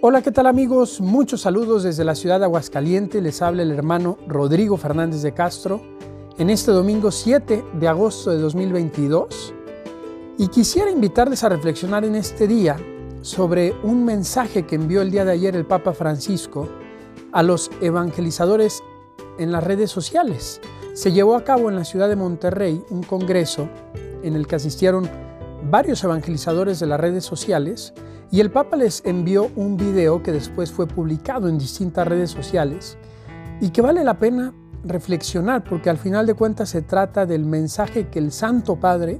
Hola, ¿qué tal amigos? Muchos saludos desde la ciudad de Aguascalientes. Les habla el hermano Rodrigo Fernández de Castro en este domingo 7 de agosto de 2022. Y quisiera invitarles a reflexionar en este día sobre un mensaje que envió el día de ayer el Papa Francisco a los evangelizadores en las redes sociales. Se llevó a cabo en la ciudad de Monterrey un congreso en el que asistieron varios evangelizadores de las redes sociales y el Papa les envió un video que después fue publicado en distintas redes sociales y que vale la pena reflexionar porque al final de cuentas se trata del mensaje que el Santo Padre,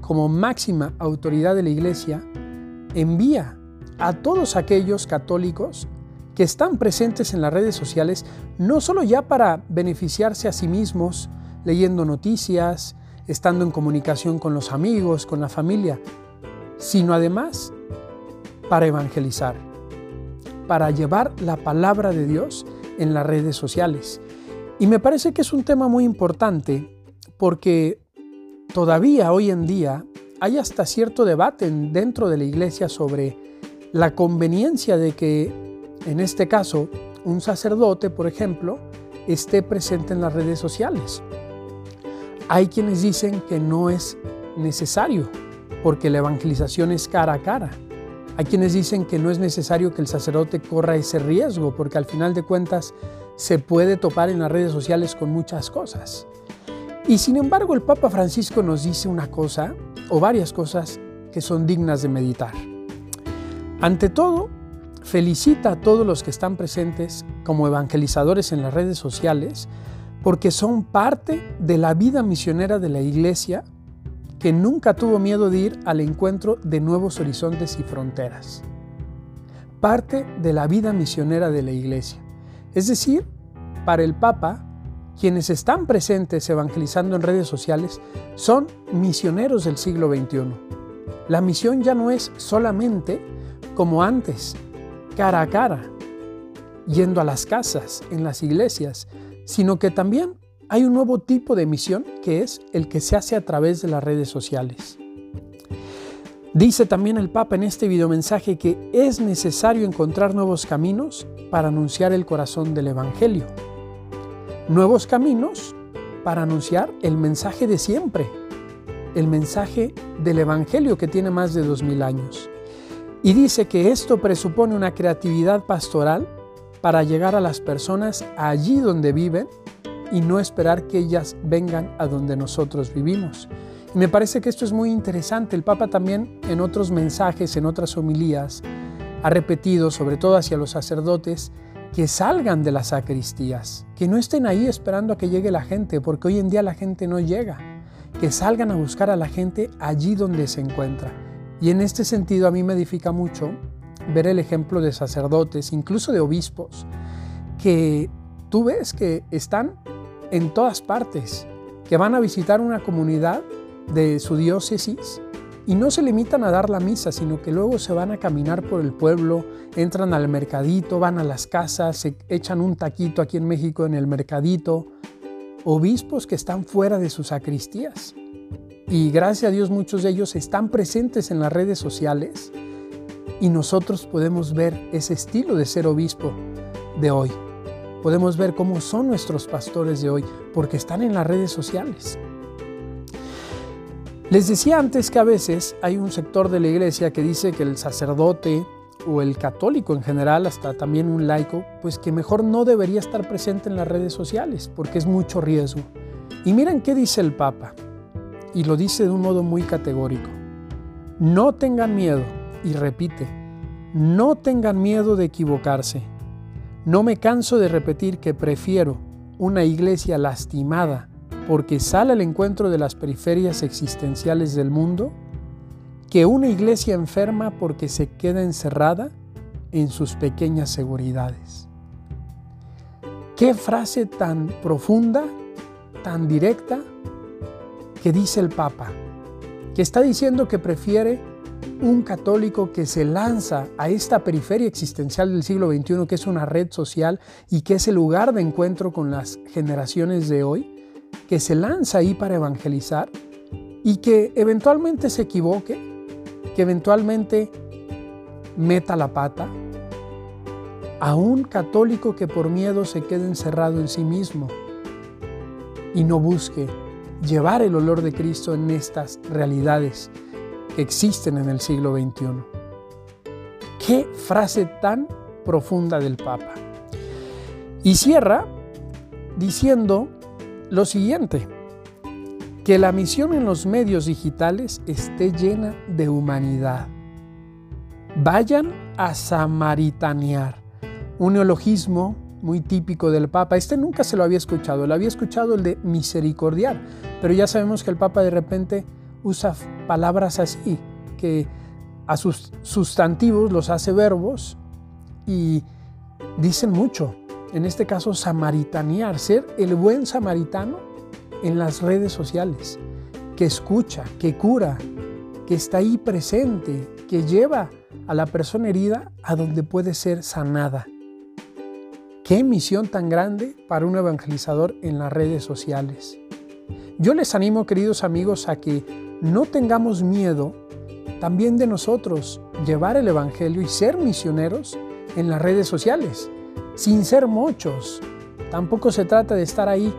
como máxima autoridad de la Iglesia, envía a todos aquellos católicos que están presentes en las redes sociales, no solo ya para beneficiarse a sí mismos leyendo noticias, estando en comunicación con los amigos, con la familia, sino además para evangelizar, para llevar la palabra de Dios en las redes sociales. Y me parece que es un tema muy importante porque todavía hoy en día hay hasta cierto debate dentro de la iglesia sobre la conveniencia de que, en este caso, un sacerdote, por ejemplo, esté presente en las redes sociales. Hay quienes dicen que no es necesario porque la evangelización es cara a cara. Hay quienes dicen que no es necesario que el sacerdote corra ese riesgo, porque al final de cuentas se puede topar en las redes sociales con muchas cosas. Y sin embargo el Papa Francisco nos dice una cosa, o varias cosas, que son dignas de meditar. Ante todo, felicita a todos los que están presentes como evangelizadores en las redes sociales, porque son parte de la vida misionera de la Iglesia que nunca tuvo miedo de ir al encuentro de nuevos horizontes y fronteras. Parte de la vida misionera de la Iglesia. Es decir, para el Papa, quienes están presentes evangelizando en redes sociales son misioneros del siglo XXI. La misión ya no es solamente como antes, cara a cara, yendo a las casas, en las iglesias, sino que también hay un nuevo tipo de misión que es el que se hace a través de las redes sociales. Dice también el Papa en este videomensaje que es necesario encontrar nuevos caminos para anunciar el corazón del Evangelio. Nuevos caminos para anunciar el mensaje de siempre, el mensaje del Evangelio que tiene más de dos mil años. Y dice que esto presupone una creatividad pastoral para llegar a las personas allí donde viven y no esperar que ellas vengan a donde nosotros vivimos. Y me parece que esto es muy interesante. El Papa también en otros mensajes, en otras homilías, ha repetido, sobre todo hacia los sacerdotes, que salgan de las sacristías, que no estén ahí esperando a que llegue la gente, porque hoy en día la gente no llega, que salgan a buscar a la gente allí donde se encuentra. Y en este sentido a mí me edifica mucho ver el ejemplo de sacerdotes, incluso de obispos, que tú ves que están en todas partes, que van a visitar una comunidad de su diócesis y no se limitan a dar la misa, sino que luego se van a caminar por el pueblo, entran al mercadito, van a las casas, se echan un taquito aquí en México en el mercadito. Obispos que están fuera de sus sacristías. Y gracias a Dios muchos de ellos están presentes en las redes sociales y nosotros podemos ver ese estilo de ser obispo de hoy podemos ver cómo son nuestros pastores de hoy, porque están en las redes sociales. Les decía antes que a veces hay un sector de la iglesia que dice que el sacerdote o el católico en general, hasta también un laico, pues que mejor no debería estar presente en las redes sociales porque es mucho riesgo. Y miren qué dice el Papa, y lo dice de un modo muy categórico. No tengan miedo, y repite, no tengan miedo de equivocarse no me canso de repetir que prefiero una iglesia lastimada porque sale al encuentro de las periferias existenciales del mundo que una iglesia enferma porque se queda encerrada en sus pequeñas seguridades. Qué frase tan profunda, tan directa, que dice el Papa, que está diciendo que prefiere un católico que se lanza a esta periferia existencial del siglo XXI, que es una red social y que es el lugar de encuentro con las generaciones de hoy, que se lanza ahí para evangelizar y que eventualmente se equivoque, que eventualmente meta la pata, a un católico que por miedo se quede encerrado en sí mismo y no busque llevar el olor de Cristo en estas realidades existen en el siglo XXI. Qué frase tan profunda del Papa. Y cierra diciendo lo siguiente, que la misión en los medios digitales esté llena de humanidad. Vayan a samaritanear, un neologismo muy típico del Papa. Este nunca se lo había escuchado, lo había escuchado el de misericordiar, pero ya sabemos que el Papa de repente usa palabras así, que a sus sustantivos los hace verbos y dicen mucho. En este caso, samaritanear, ser el buen samaritano en las redes sociales, que escucha, que cura, que está ahí presente, que lleva a la persona herida a donde puede ser sanada. Qué misión tan grande para un evangelizador en las redes sociales. Yo les animo, queridos amigos, a que no tengamos miedo también de nosotros llevar el Evangelio y ser misioneros en las redes sociales, sin ser muchos. Tampoco se trata de estar ahí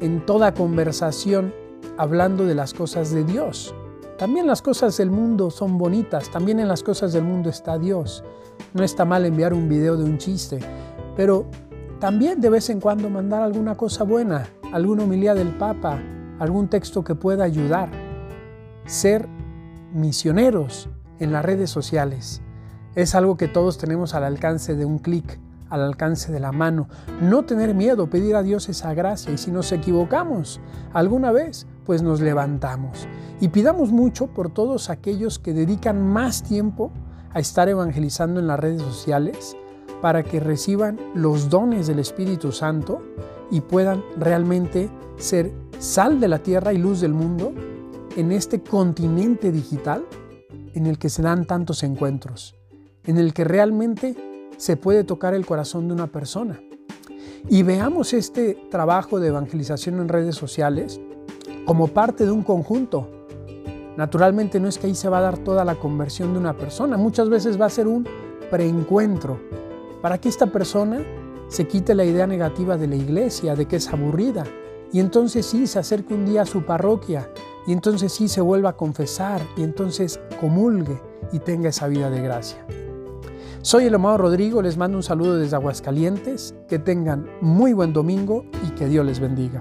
en toda conversación hablando de las cosas de Dios. También las cosas del mundo son bonitas, también en las cosas del mundo está Dios. No está mal enviar un video de un chiste, pero también de vez en cuando mandar alguna cosa buena, alguna homilía del Papa, algún texto que pueda ayudar. Ser misioneros en las redes sociales es algo que todos tenemos al alcance de un clic, al alcance de la mano. No tener miedo, pedir a Dios esa gracia y si nos equivocamos alguna vez, pues nos levantamos. Y pidamos mucho por todos aquellos que dedican más tiempo a estar evangelizando en las redes sociales para que reciban los dones del Espíritu Santo y puedan realmente ser sal de la tierra y luz del mundo en este continente digital en el que se dan tantos encuentros, en el que realmente se puede tocar el corazón de una persona. Y veamos este trabajo de evangelización en redes sociales como parte de un conjunto. Naturalmente no es que ahí se va a dar toda la conversión de una persona, muchas veces va a ser un preencuentro para que esta persona se quite la idea negativa de la iglesia, de que es aburrida, y entonces sí se acerque un día a su parroquia, y entonces sí se vuelva a confesar, y entonces comulgue y tenga esa vida de gracia. Soy el amado Rodrigo, les mando un saludo desde Aguascalientes, que tengan muy buen domingo y que Dios les bendiga.